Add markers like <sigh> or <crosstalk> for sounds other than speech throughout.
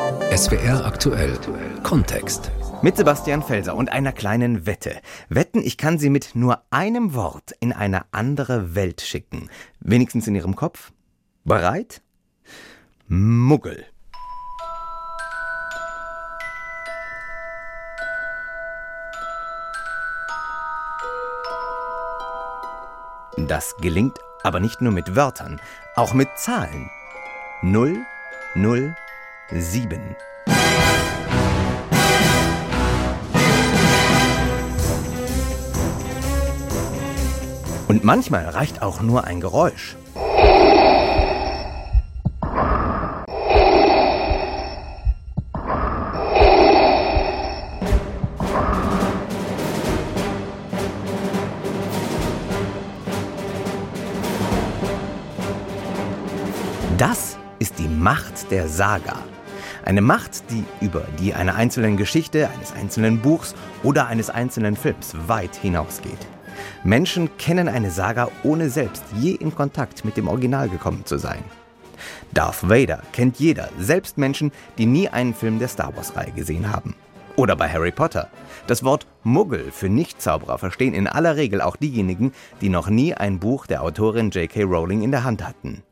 SWR aktuell Kontext. Mit Sebastian Felser und einer kleinen Wette. Wetten, ich kann Sie mit nur einem Wort in eine andere Welt schicken. Wenigstens in Ihrem Kopf. Bereit? Muggel. Das gelingt aber nicht nur mit Wörtern, auch mit Zahlen. 0, 0, 7. Und manchmal reicht auch nur ein Geräusch. Das ist die Macht der Saga. Eine Macht, die über die einer einzelnen Geschichte, eines einzelnen Buchs oder eines einzelnen Films weit hinausgeht. Menschen kennen eine Saga, ohne selbst je in Kontakt mit dem Original gekommen zu sein. Darth Vader kennt jeder, selbst Menschen, die nie einen Film der Star Wars-Reihe gesehen haben. Oder bei Harry Potter. Das Wort Muggel für Nichtzauberer verstehen in aller Regel auch diejenigen, die noch nie ein Buch der Autorin J.K. Rowling in der Hand hatten.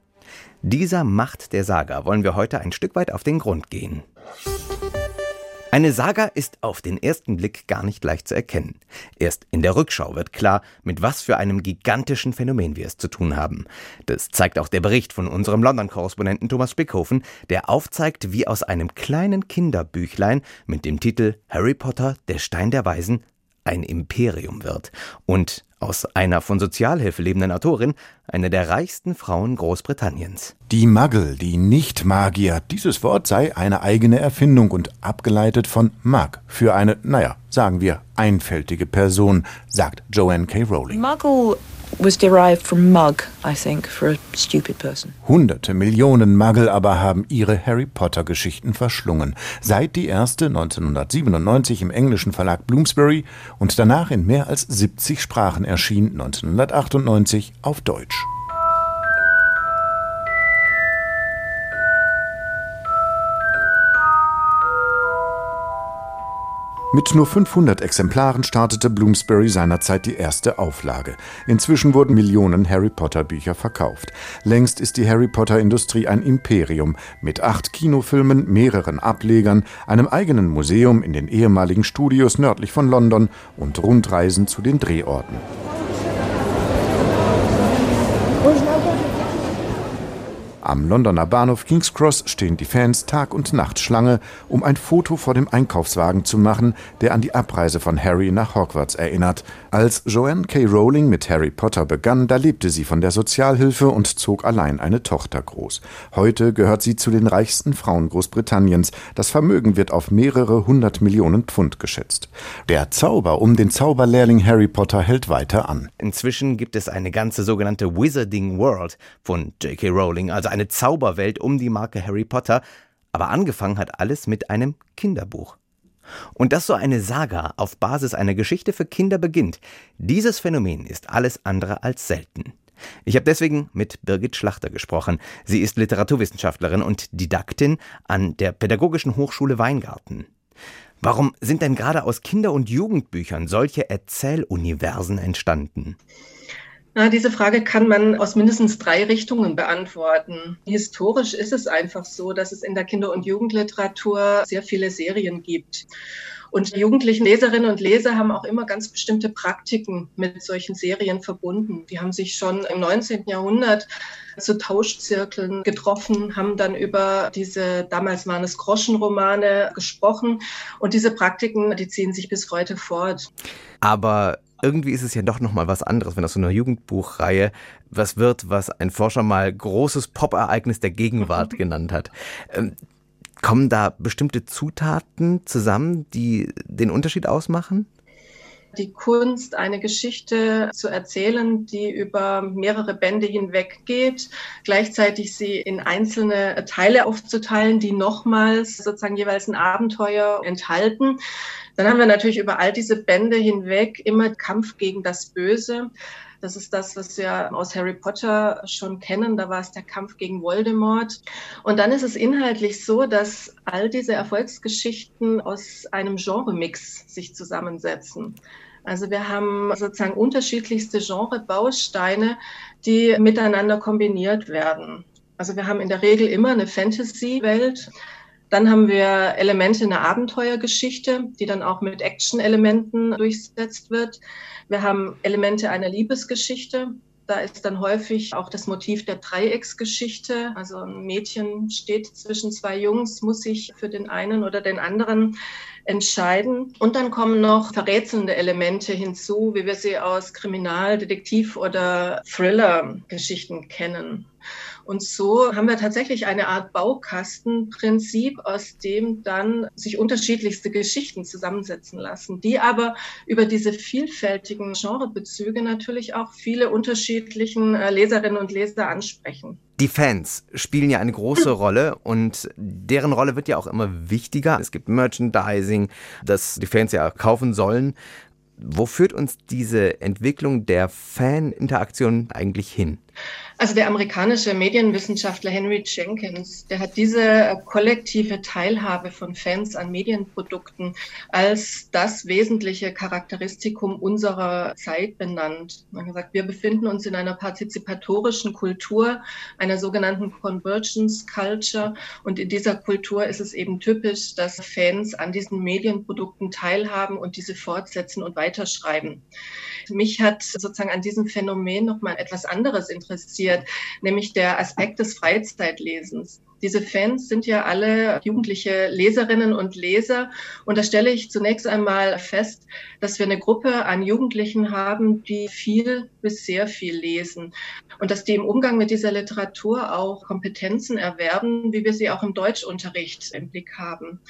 Dieser Macht der Saga wollen wir heute ein Stück weit auf den Grund gehen. Eine Saga ist auf den ersten Blick gar nicht leicht zu erkennen. Erst in der Rückschau wird klar, mit was für einem gigantischen Phänomen wir es zu tun haben. Das zeigt auch der Bericht von unserem London-Korrespondenten Thomas Spickhofen, der aufzeigt, wie aus einem kleinen Kinderbüchlein mit dem Titel Harry Potter, der Stein der Weisen ein Imperium wird und aus einer von Sozialhilfe lebenden Autorin eine der reichsten Frauen Großbritanniens. Die Muggle, die Nicht-Magier, dieses Wort sei eine eigene Erfindung und abgeleitet von Mag für eine, naja, sagen wir, einfältige Person, sagt Joanne K. Rowling. Muggle was derived from mug, I think, for a stupid person. Hunderte Millionen Muggle aber haben ihre Harry Potter Geschichten verschlungen. Seit die erste 1997 im englischen Verlag Bloomsbury und danach in mehr als 70 Sprachen erschien 1998 auf Deutsch. Mit nur 500 Exemplaren startete Bloomsbury seinerzeit die erste Auflage. Inzwischen wurden Millionen Harry Potter Bücher verkauft. Längst ist die Harry Potter Industrie ein Imperium mit acht Kinofilmen, mehreren Ablegern, einem eigenen Museum in den ehemaligen Studios nördlich von London und Rundreisen zu den Drehorten. Am Londoner Bahnhof King's Cross stehen die Fans Tag und Nacht Schlange, um ein Foto vor dem Einkaufswagen zu machen, der an die Abreise von Harry nach Hogwarts erinnert. Als Joanne K. Rowling mit Harry Potter begann, da lebte sie von der Sozialhilfe und zog allein eine Tochter groß. Heute gehört sie zu den reichsten Frauen Großbritanniens. Das Vermögen wird auf mehrere hundert Millionen Pfund geschätzt. Der Zauber um den Zauberlehrling Harry Potter hält weiter an. Inzwischen gibt es eine ganze sogenannte Wizarding World von J.K. Rowling, also eine Zauberwelt um die Marke Harry Potter, aber angefangen hat alles mit einem Kinderbuch. Und dass so eine Saga auf Basis einer Geschichte für Kinder beginnt, dieses Phänomen ist alles andere als selten. Ich habe deswegen mit Birgit Schlachter gesprochen. Sie ist Literaturwissenschaftlerin und Didaktin an der Pädagogischen Hochschule Weingarten. Warum sind denn gerade aus Kinder- und Jugendbüchern solche Erzähluniversen entstanden? Na, diese Frage kann man aus mindestens drei Richtungen beantworten. Historisch ist es einfach so, dass es in der Kinder- und Jugendliteratur sehr viele Serien gibt. Und jugendlichen Leserinnen und Leser haben auch immer ganz bestimmte Praktiken mit solchen Serien verbunden. Die haben sich schon im 19. Jahrhundert zu Tauschzirkeln getroffen, haben dann über diese, damals waren es Groschenromane gesprochen. Und diese Praktiken, die ziehen sich bis heute fort. Aber irgendwie ist es ja doch nochmal was anderes, wenn aus so einer Jugendbuchreihe was wird, was ein Forscher mal großes Pop-Ereignis der Gegenwart <laughs> genannt hat. Ähm, kommen da bestimmte Zutaten zusammen, die den Unterschied ausmachen? Die Kunst, eine Geschichte zu erzählen, die über mehrere Bände hinweg geht, gleichzeitig sie in einzelne Teile aufzuteilen, die nochmals sozusagen jeweils ein Abenteuer enthalten. Dann haben wir natürlich über all diese Bände hinweg immer Kampf gegen das Böse. Das ist das, was wir aus Harry Potter schon kennen. Da war es der Kampf gegen Voldemort. Und dann ist es inhaltlich so, dass all diese Erfolgsgeschichten aus einem Genremix sich zusammensetzen. Also wir haben sozusagen unterschiedlichste Genrebausteine, die miteinander kombiniert werden. Also wir haben in der Regel immer eine Fantasy-Welt. Dann haben wir Elemente einer Abenteuergeschichte, die dann auch mit Action-Elementen durchsetzt wird. Wir haben Elemente einer Liebesgeschichte. Da ist dann häufig auch das Motiv der Dreiecksgeschichte. Also ein Mädchen steht zwischen zwei Jungs, muss sich für den einen oder den anderen entscheiden. Und dann kommen noch verrätselnde Elemente hinzu, wie wir sie aus Kriminal-, Detektiv- oder Thriller-Geschichten kennen. Und so haben wir tatsächlich eine Art Baukastenprinzip, aus dem dann sich unterschiedlichste Geschichten zusammensetzen lassen, die aber über diese vielfältigen Genrebezüge natürlich auch viele unterschiedlichen äh, Leserinnen und Leser ansprechen. Die Fans spielen ja eine große <clears throat> Rolle und deren Rolle wird ja auch immer wichtiger. Es gibt Merchandising, das die Fans ja kaufen sollen. Wo führt uns diese Entwicklung der Fan-Interaktion eigentlich hin? Also der amerikanische Medienwissenschaftler Henry Jenkins, der hat diese kollektive Teilhabe von Fans an Medienprodukten als das wesentliche Charakteristikum unserer Zeit benannt. Er hat gesagt, wir befinden uns in einer partizipatorischen Kultur, einer sogenannten Convergence Culture. Und in dieser Kultur ist es eben typisch, dass Fans an diesen Medienprodukten teilhaben und diese fortsetzen und weiterschreiben. Mich hat sozusagen an diesem Phänomen noch mal etwas anderes interessiert, nämlich der Aspekt des Freizeitlesens. Diese Fans sind ja alle jugendliche Leserinnen und Leser. Und da stelle ich zunächst einmal fest, dass wir eine Gruppe an Jugendlichen haben, die viel bis sehr viel lesen. Und dass die im Umgang mit dieser Literatur auch Kompetenzen erwerben, wie wir sie auch im Deutschunterricht im Blick haben.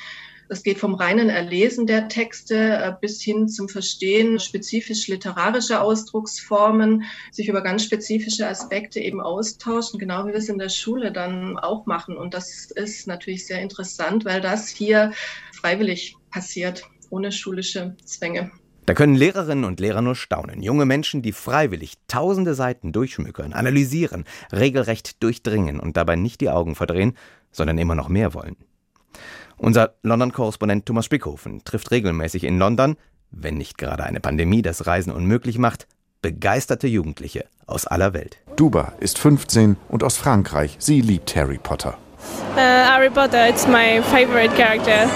Das geht vom reinen Erlesen der Texte äh, bis hin zum Verstehen spezifisch literarischer Ausdrucksformen, sich über ganz spezifische Aspekte eben austauschen, genau wie wir es in der Schule dann auch machen. Und das ist natürlich sehr interessant, weil das hier freiwillig passiert, ohne schulische Zwänge. Da können Lehrerinnen und Lehrer nur staunen. Junge Menschen, die freiwillig tausende Seiten durchschmückern, analysieren, regelrecht durchdringen und dabei nicht die Augen verdrehen, sondern immer noch mehr wollen. Unser London-Korrespondent Thomas Spickhofen trifft regelmäßig in London, wenn nicht gerade eine Pandemie das Reisen unmöglich macht, begeisterte Jugendliche aus aller Welt. Duba ist 15 und aus Frankreich. Sie liebt Harry Potter. Uh, Harry Potter, it's my favorite character.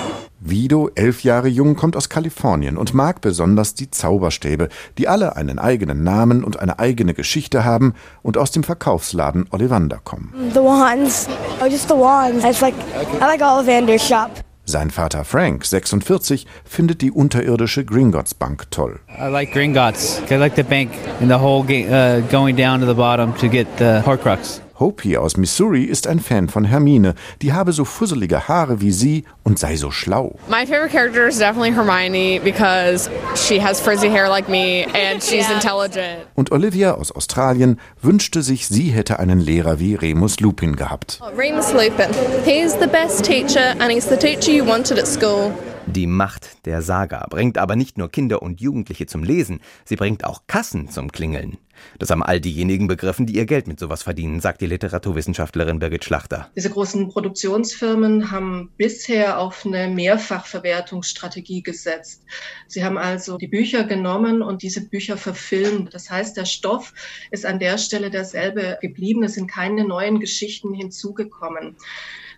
Vido, elf Jahre jung, kommt aus Kalifornien und mag besonders die Zauberstäbe, die alle einen eigenen Namen und eine eigene Geschichte haben und aus dem Verkaufsladen Ollivander kommen. The wands. Oh, just the wands. It's like, I like Ollivander's shop. Sein Vater Frank, 46, findet die unterirdische Gringotts Bank toll. I like Gringotts. I like the bank and the whole uh, going down to the bottom to get the Horcrux. Hopi aus Missouri ist ein Fan von Hermine. Die habe so fusselige Haare wie sie und sei so schlau. My favorite character is definitely Hermione because she has frizzy hair like me and she's intelligent. Und Olivia aus Australien wünschte sich, sie hätte einen Lehrer wie Remus Lupin gehabt. Remus Lupin. He's the best teacher and he's the teacher you wanted at school. Die Macht der Saga bringt aber nicht nur Kinder und Jugendliche zum Lesen, sie bringt auch Kassen zum Klingeln. Das haben all diejenigen begriffen, die ihr Geld mit sowas verdienen, sagt die Literaturwissenschaftlerin Birgit Schlachter. Diese großen Produktionsfirmen haben bisher auf eine Mehrfachverwertungsstrategie gesetzt. Sie haben also die Bücher genommen und diese Bücher verfilmt. Das heißt, der Stoff ist an der Stelle derselbe geblieben. Es sind keine neuen Geschichten hinzugekommen.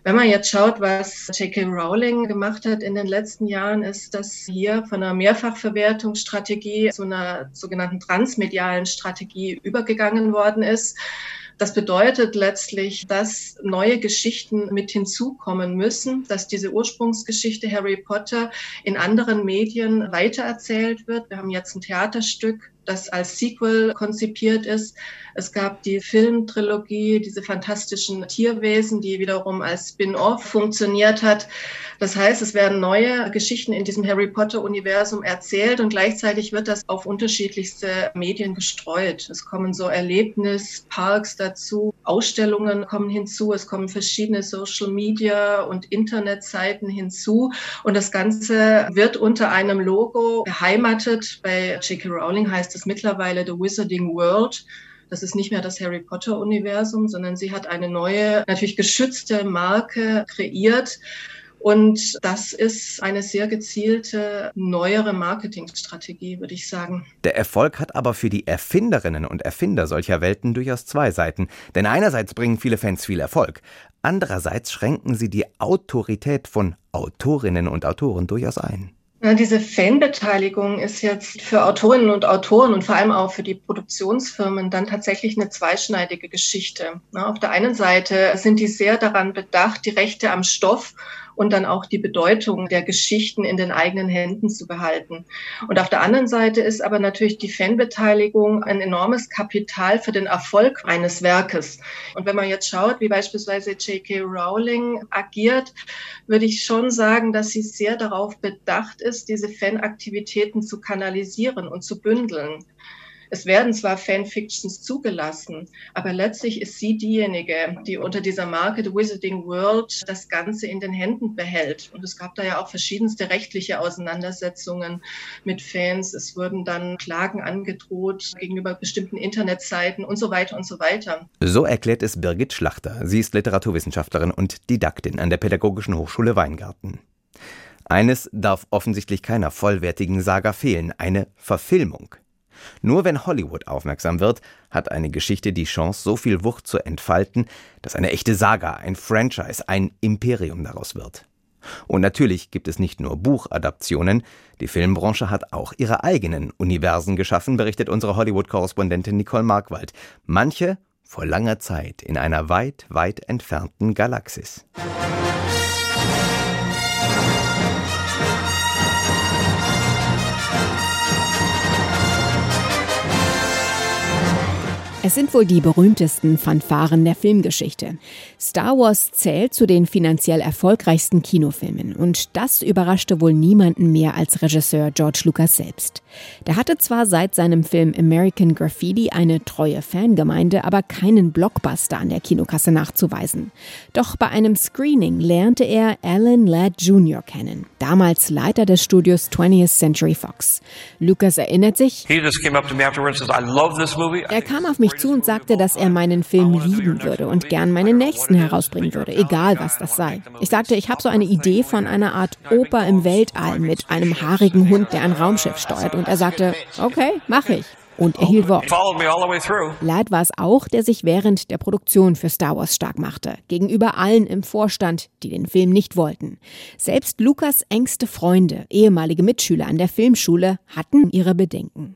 Wenn man jetzt schaut, was J.K. Rowling gemacht hat in den letzten Jahren, ist, dass hier von einer Mehrfachverwertungsstrategie zu einer sogenannten transmedialen Strategie übergegangen worden ist. Das bedeutet letztlich, dass neue Geschichten mit hinzukommen müssen, dass diese Ursprungsgeschichte Harry Potter in anderen Medien weitererzählt wird. Wir haben jetzt ein Theaterstück, das als Sequel konzipiert ist. Es gab die Filmtrilogie, diese fantastischen Tierwesen, die wiederum als Spin-off funktioniert hat. Das heißt, es werden neue Geschichten in diesem Harry Potter-Universum erzählt und gleichzeitig wird das auf unterschiedlichste Medien gestreut. Es kommen so Erlebnisparks dazu, Ausstellungen kommen hinzu, es kommen verschiedene Social Media und Internetseiten hinzu und das Ganze wird unter einem Logo beheimatet. Bei J.K. Rowling heißt heißt es mittlerweile The Wizarding World. Das ist nicht mehr das Harry Potter-Universum, sondern sie hat eine neue, natürlich geschützte Marke kreiert. Und das ist eine sehr gezielte, neuere Marketingstrategie, würde ich sagen. Der Erfolg hat aber für die Erfinderinnen und Erfinder solcher Welten durchaus zwei Seiten. Denn einerseits bringen viele Fans viel Erfolg, andererseits schränken sie die Autorität von Autorinnen und Autoren durchaus ein. Ja, diese Fanbeteiligung ist jetzt für Autorinnen und Autoren und vor allem auch für die Produktionsfirmen dann tatsächlich eine zweischneidige Geschichte. Auf der einen Seite sind die sehr daran bedacht, die Rechte am Stoff und dann auch die Bedeutung der Geschichten in den eigenen Händen zu behalten. Und auf der anderen Seite ist aber natürlich die Fanbeteiligung ein enormes Kapital für den Erfolg eines Werkes. Und wenn man jetzt schaut, wie beispielsweise J.K. Rowling agiert, würde ich schon sagen, dass sie sehr darauf bedacht ist, diese Fanaktivitäten zu kanalisieren und zu bündeln. Es werden zwar Fanfictions zugelassen, aber letztlich ist sie diejenige, die unter dieser Marke The Wizarding World das Ganze in den Händen behält. Und es gab da ja auch verschiedenste rechtliche Auseinandersetzungen mit Fans. Es wurden dann Klagen angedroht gegenüber bestimmten Internetseiten und so weiter und so weiter. So erklärt es Birgit Schlachter. Sie ist Literaturwissenschaftlerin und Didaktin an der Pädagogischen Hochschule Weingarten. Eines darf offensichtlich keiner vollwertigen Saga fehlen, eine Verfilmung. Nur wenn Hollywood aufmerksam wird, hat eine Geschichte die Chance, so viel Wucht zu entfalten, dass eine echte Saga, ein Franchise, ein Imperium daraus wird. Und natürlich gibt es nicht nur Buchadaptionen, die Filmbranche hat auch ihre eigenen Universen geschaffen, berichtet unsere Hollywood-Korrespondentin Nicole Markwald. Manche vor langer Zeit in einer weit, weit entfernten Galaxis. Es sind wohl die berühmtesten Fanfaren der Filmgeschichte. Star Wars zählt zu den finanziell erfolgreichsten Kinofilmen und das überraschte wohl niemanden mehr als Regisseur George Lucas selbst. Der hatte zwar seit seinem Film American Graffiti eine treue Fangemeinde, aber keinen Blockbuster an der Kinokasse nachzuweisen. Doch bei einem Screening lernte er Alan Ladd Jr. kennen, damals Leiter des Studios 20th Century Fox. Lucas erinnert sich, er kam auf mich zu und sagte, dass er meinen Film lieben würde und gern meinen nächsten herausbringen würde, egal was das sei. Ich sagte, ich habe so eine Idee von einer Art Oper im Weltall mit einem haarigen Hund, der ein Raumschiff steuert. Und er sagte, okay, mache ich und er hielt Wort. Ladd war es auch, der sich während der Produktion für Star Wars stark machte, gegenüber allen im Vorstand, die den Film nicht wollten. Selbst Lukas engste Freunde, ehemalige Mitschüler an der Filmschule, hatten ihre Bedenken.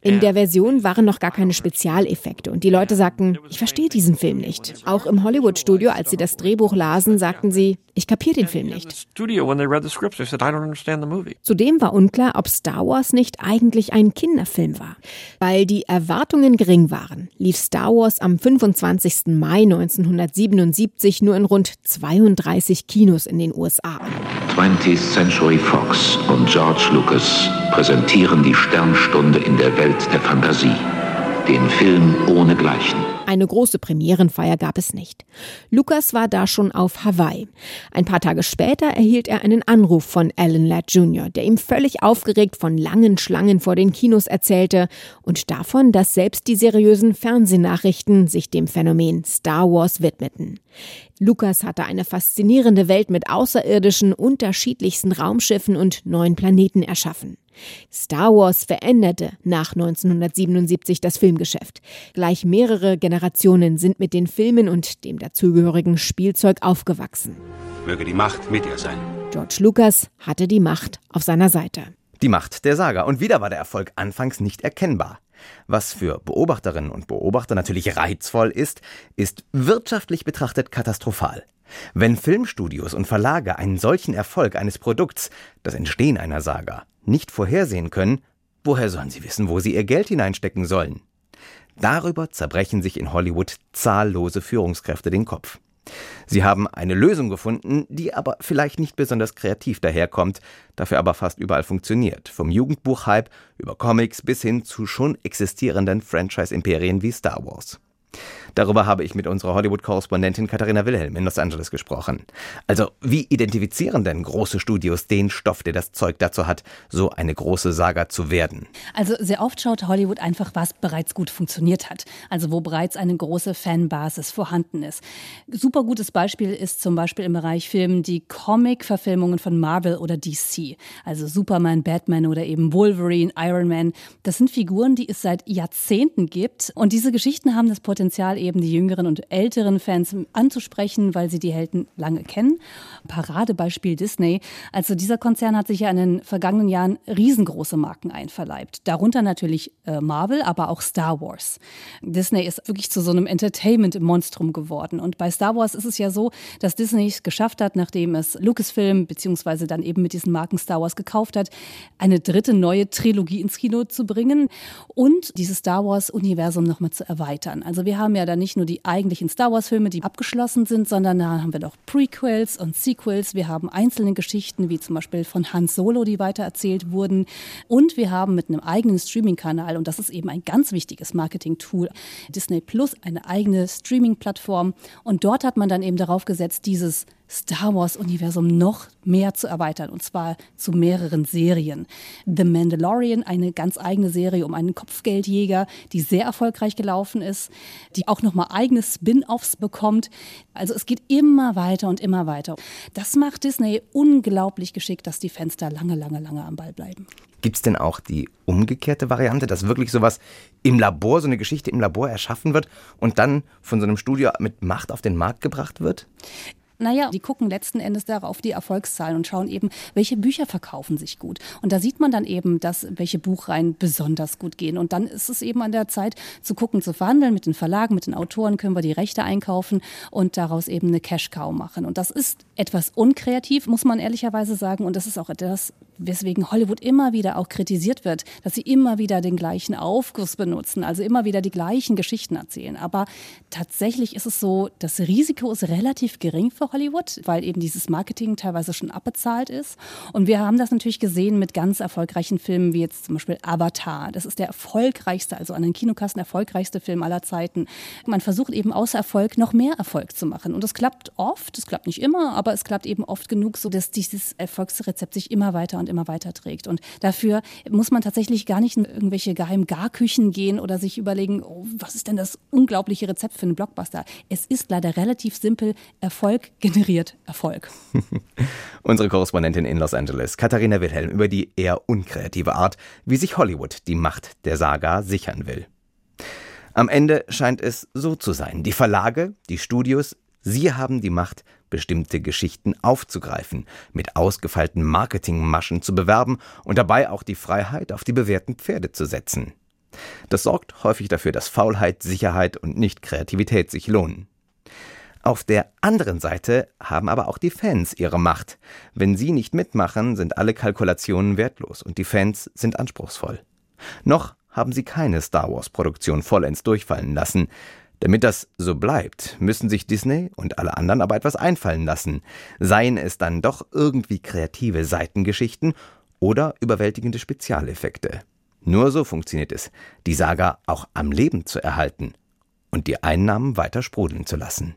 In der Version waren noch gar keine Spezialeffekte und die Leute sagten, ich verstehe diesen Film nicht. Auch im Hollywood-Studio, als sie das Drehbuch lasen, sagten sie, ich kapiere den Film nicht. Zudem war unklar, ob Star Wars nicht eigentlich ein Kinderfilm war. Weil die Erwartungen gering waren, lief Star Wars am 25. Mai 1977 nur in rund 32 Kinos in den USA 20th Century Fox und George Lucas präsentieren die Sternstunde in der Welt der Fantasie. Den Film ohne Gleichen. Eine große Premierenfeier gab es nicht. Lucas war da schon auf Hawaii. Ein paar Tage später erhielt er einen Anruf von Alan Ladd Jr., der ihm völlig aufgeregt von langen Schlangen vor den Kinos erzählte und davon, dass selbst die seriösen Fernsehnachrichten sich dem Phänomen Star Wars widmeten. Lucas hatte eine faszinierende Welt mit außerirdischen, unterschiedlichsten Raumschiffen und neuen Planeten erschaffen. Star Wars veränderte nach 1977 das Filmgeschäft. Gleich mehrere Generationen sind mit den Filmen und dem dazugehörigen Spielzeug aufgewachsen. Möge die Macht mit ihr sein. George Lucas hatte die Macht auf seiner Seite. Die Macht der Saga. Und wieder war der Erfolg anfangs nicht erkennbar. Was für Beobachterinnen und Beobachter natürlich reizvoll ist, ist wirtschaftlich betrachtet katastrophal. Wenn Filmstudios und Verlage einen solchen Erfolg eines Produkts, das Entstehen einer Saga, nicht vorhersehen können, woher sollen sie wissen, wo sie ihr Geld hineinstecken sollen? Darüber zerbrechen sich in Hollywood zahllose Führungskräfte den Kopf. Sie haben eine Lösung gefunden, die aber vielleicht nicht besonders kreativ daherkommt, dafür aber fast überall funktioniert. Vom Jugendbuchhype über Comics bis hin zu schon existierenden Franchise-Imperien wie Star Wars. Darüber habe ich mit unserer Hollywood-Korrespondentin Katharina Wilhelm in Los Angeles gesprochen. Also, wie identifizieren denn große Studios den Stoff, der das Zeug dazu hat, so eine große Saga zu werden? Also, sehr oft schaut Hollywood einfach, was bereits gut funktioniert hat. Also, wo bereits eine große Fanbasis vorhanden ist. Super gutes Beispiel ist zum Beispiel im Bereich Film die Comic-Verfilmungen von Marvel oder DC. Also Superman, Batman oder eben Wolverine, Iron Man. Das sind Figuren, die es seit Jahrzehnten gibt. Und diese Geschichten haben das Potenzial, eben die jüngeren und älteren Fans anzusprechen, weil sie die Helden lange kennen. Paradebeispiel Disney. Also dieser Konzern hat sich ja in den vergangenen Jahren riesengroße Marken einverleibt. Darunter natürlich äh, Marvel, aber auch Star Wars. Disney ist wirklich zu so einem Entertainment-Monstrum geworden. Und bei Star Wars ist es ja so, dass Disney es geschafft hat, nachdem es Lucasfilm beziehungsweise dann eben mit diesen Marken Star Wars gekauft hat, eine dritte neue Trilogie ins Kino zu bringen und dieses Star Wars-Universum nochmal zu erweitern. Also wir haben ja da nicht nur die eigentlichen Star Wars-Filme, die abgeschlossen sind, sondern da haben wir noch Prequels und Sequels. Wir haben einzelne Geschichten, wie zum Beispiel von Han Solo, die weitererzählt wurden. Und wir haben mit einem eigenen Streaming-Kanal, und das ist eben ein ganz wichtiges Marketing-Tool, Disney Plus, eine eigene Streaming-Plattform. Und dort hat man dann eben darauf gesetzt, dieses Star Wars-Universum noch mehr zu erweitern, und zwar zu mehreren Serien. The Mandalorian, eine ganz eigene Serie um einen Kopfgeldjäger, die sehr erfolgreich gelaufen ist, die auch nochmal eigene Spin-offs bekommt. Also es geht immer weiter und immer weiter. Das macht Disney unglaublich geschickt, dass die Fans da lange, lange, lange am Ball bleiben. Gibt es denn auch die umgekehrte Variante, dass wirklich sowas im Labor, so eine Geschichte im Labor erschaffen wird und dann von so einem Studio mit Macht auf den Markt gebracht wird? Naja, die gucken letzten Endes darauf die Erfolgszahlen und schauen eben, welche Bücher verkaufen sich gut. Und da sieht man dann eben, dass welche Buchreihen besonders gut gehen. Und dann ist es eben an der Zeit zu gucken, zu verhandeln mit den Verlagen, mit den Autoren, können wir die Rechte einkaufen und daraus eben eine Cash-Cow machen. Und das ist etwas unkreativ, muss man ehrlicherweise sagen. Und das ist auch etwas, weswegen Hollywood immer wieder auch kritisiert wird, dass sie immer wieder den gleichen Aufguss benutzen, also immer wieder die gleichen Geschichten erzählen. Aber tatsächlich ist es so, das Risiko ist relativ gering für Hollywood, weil eben dieses Marketing teilweise schon abbezahlt ist. Und wir haben das natürlich gesehen mit ganz erfolgreichen Filmen wie jetzt zum Beispiel Avatar. Das ist der erfolgreichste, also an den Kinokassen erfolgreichste Film aller Zeiten. Man versucht eben außer Erfolg noch mehr Erfolg zu machen. Und das klappt oft, es klappt nicht immer, aber es klappt eben oft genug, so dass dieses Erfolgsrezept sich immer weiter und immer weiter trägt. Und dafür muss man tatsächlich gar nicht in irgendwelche geheimen Garküchen gehen oder sich überlegen, oh, was ist denn das unglaubliche Rezept für einen Blockbuster? Es ist leider relativ simpel. Erfolg generiert Erfolg. <laughs> Unsere Korrespondentin in Los Angeles, Katharina Wilhelm, über die eher unkreative Art, wie sich Hollywood die Macht der Saga sichern will. Am Ende scheint es so zu sein. Die Verlage, die Studios, sie haben die Macht, bestimmte Geschichten aufzugreifen, mit ausgefeilten Marketingmaschen zu bewerben und dabei auch die Freiheit auf die bewährten Pferde zu setzen. Das sorgt häufig dafür, dass Faulheit, Sicherheit und nicht Kreativität sich lohnen. Auf der anderen Seite haben aber auch die Fans ihre Macht. Wenn sie nicht mitmachen, sind alle Kalkulationen wertlos und die Fans sind anspruchsvoll. Noch haben sie keine Star Wars Produktion vollends durchfallen lassen. Damit das so bleibt, müssen sich Disney und alle anderen aber etwas einfallen lassen. Seien es dann doch irgendwie kreative Seitengeschichten oder überwältigende Spezialeffekte. Nur so funktioniert es, die Saga auch am Leben zu erhalten und die Einnahmen weiter sprudeln zu lassen.